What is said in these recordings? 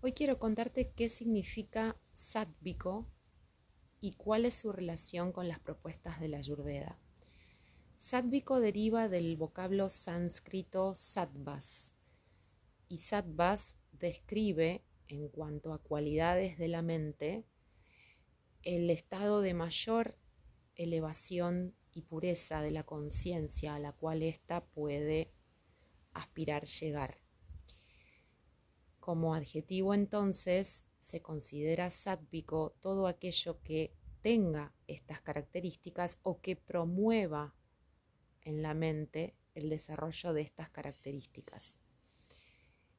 Hoy quiero contarte qué significa sátvico y cuál es su relación con las propuestas de la Ayurveda. Sátvico deriva del vocablo sánscrito sattvas y sattvas describe, en cuanto a cualidades de la mente, el estado de mayor elevación y pureza de la conciencia a la cual ésta puede aspirar llegar. Como adjetivo entonces se considera sátvico todo aquello que tenga estas características o que promueva en la mente el desarrollo de estas características.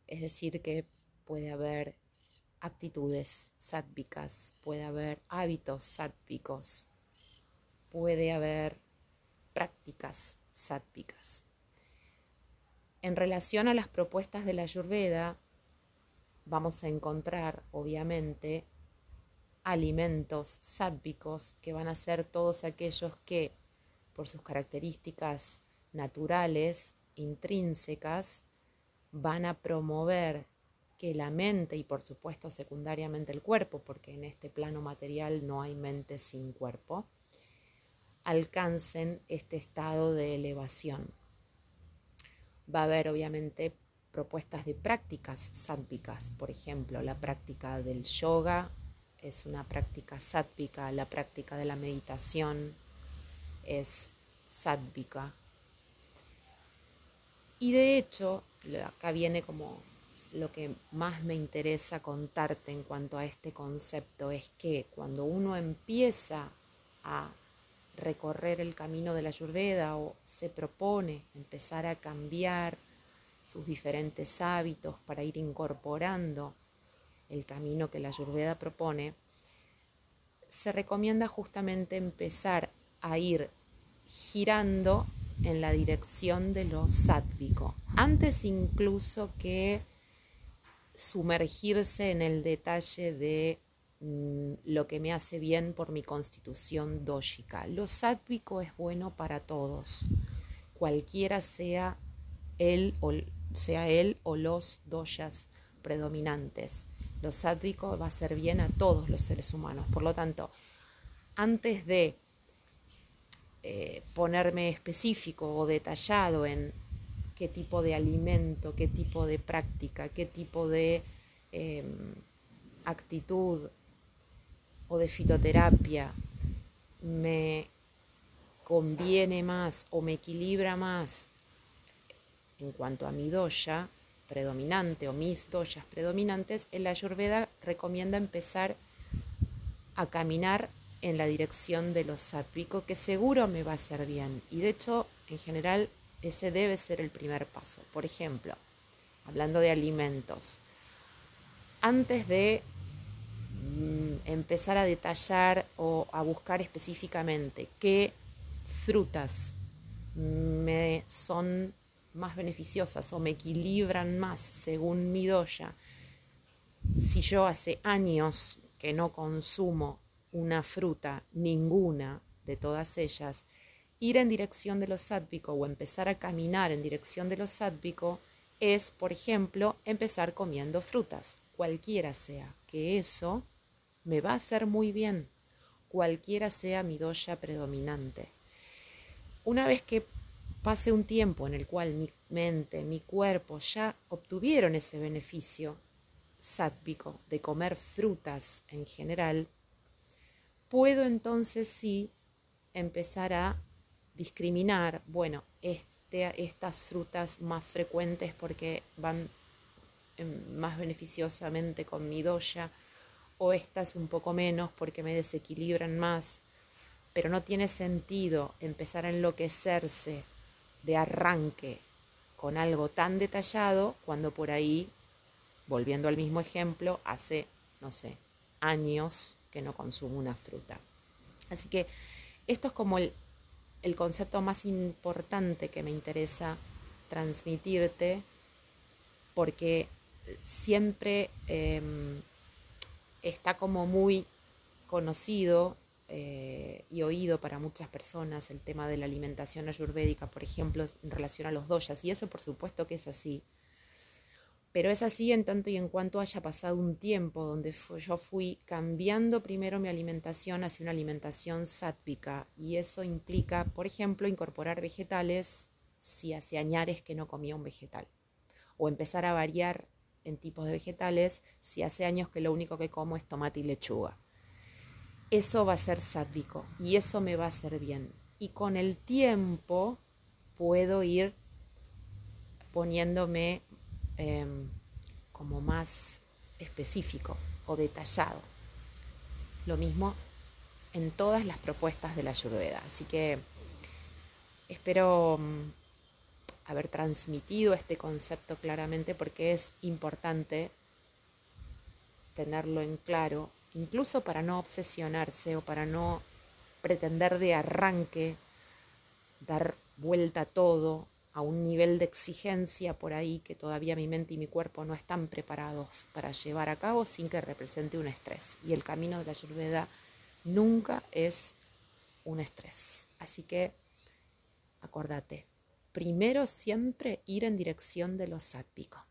Es decir, que puede haber actitudes sáttvicas, puede haber hábitos sáttvicos, puede haber prácticas sáttvicas. En relación a las propuestas de la Ayurveda, vamos a encontrar, obviamente, alimentos sádvicos que van a ser todos aquellos que, por sus características naturales, intrínsecas, van a promover que la mente y por supuesto secundariamente el cuerpo, porque en este plano material no hay mente sin cuerpo, alcancen este estado de elevación. Va a haber obviamente propuestas de prácticas sádvicas. Por ejemplo, la práctica del yoga es una práctica sádvica, la práctica de la meditación es sádvica. Y de hecho, acá viene como lo que más me interesa contarte en cuanto a este concepto, es que cuando uno empieza a recorrer el camino de la Ayurveda o se propone empezar a cambiar sus diferentes hábitos para ir incorporando el camino que la Ayurveda propone, se recomienda justamente empezar a ir girando en la dirección de lo sátvico, antes incluso que sumergirse en el detalle de mm, lo que me hace bien por mi constitución dógica. Lo sátvico es bueno para todos, cualquiera sea él o, sea él o los doyas predominantes. Lo sádvico va a ser bien a todos los seres humanos. Por lo tanto, antes de eh, ponerme específico o detallado en qué tipo de alimento, qué tipo de práctica, qué tipo de em, actitud o de fitoterapia me conviene más o me equilibra más en cuanto a mi doya predominante o mis doyas predominantes, el Ayurveda recomienda empezar a caminar en la dirección de lo sátvico, que seguro me va a hacer bien. Y de hecho, en general, ese debe ser el primer paso. Por ejemplo, hablando de alimentos, antes de mm, empezar a detallar o a buscar específicamente qué frutas me son más beneficiosas o me equilibran más según mi doya, si yo hace años que no consumo una fruta, ninguna de todas ellas, ir en dirección de lo sádvico o empezar a caminar en dirección de lo sádvico es, por ejemplo, empezar comiendo frutas, cualquiera sea, que eso me va a hacer muy bien, cualquiera sea mi doya predominante. Una vez que pase un tiempo en el cual mi mente, mi cuerpo ya obtuvieron ese beneficio sátvico de comer frutas en general, puedo entonces sí empezar a discriminar, bueno, este, estas frutas más frecuentes porque van más beneficiosamente con mi doya, o estas un poco menos porque me desequilibran más, pero no tiene sentido empezar a enloquecerse de arranque con algo tan detallado cuando por ahí, volviendo al mismo ejemplo, hace, no sé, años que no consumo una fruta. Así que esto es como el, concepto más importante que me interesa transmitirte porque siempre em, está como muy conocido eh, y oído para muchas personas el tema de la alimentación ayurvédica, por ejemplo, en relación a los doyas, y eso por supuesto que es así. Pero es así en tanto y en cuanto haya pasado un tiempo donde yo fui cambiando primero mi alimentación hacia una alimentación sátpica y eso implica, por ejemplo, incorporar vegetales si hace añares que no comía un vegetal o empezar a variar en tipos de vegetales si hace años que lo único que como es tomate y lechuga. Eso va a ser sátvico y eso me va a hacer bien. Y con el tiempo puedo ir poniéndome em, como más específico o detallado. Lo mismo en todas las propuestas de la Ayurveda. Así que espero mm, haber transmitido este concepto claramente porque es importante tenerlo en claro, incluso para no obsesionarse o para no pretender de arranque dar vuelta a todo a un nivel de exigencia por ahí que todavía mi mente y mi cuerpo no están preparados para llevar a cabo sin que represente un estrés. Y el camino de la Ayurveda nunca es un estrés. Así que acordate, primero siempre ir en dirección de lo sátvico.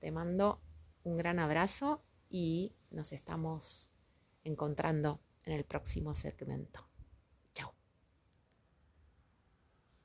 Te mando un gran abrazo y nos estamos encontrando en el próximo segmento.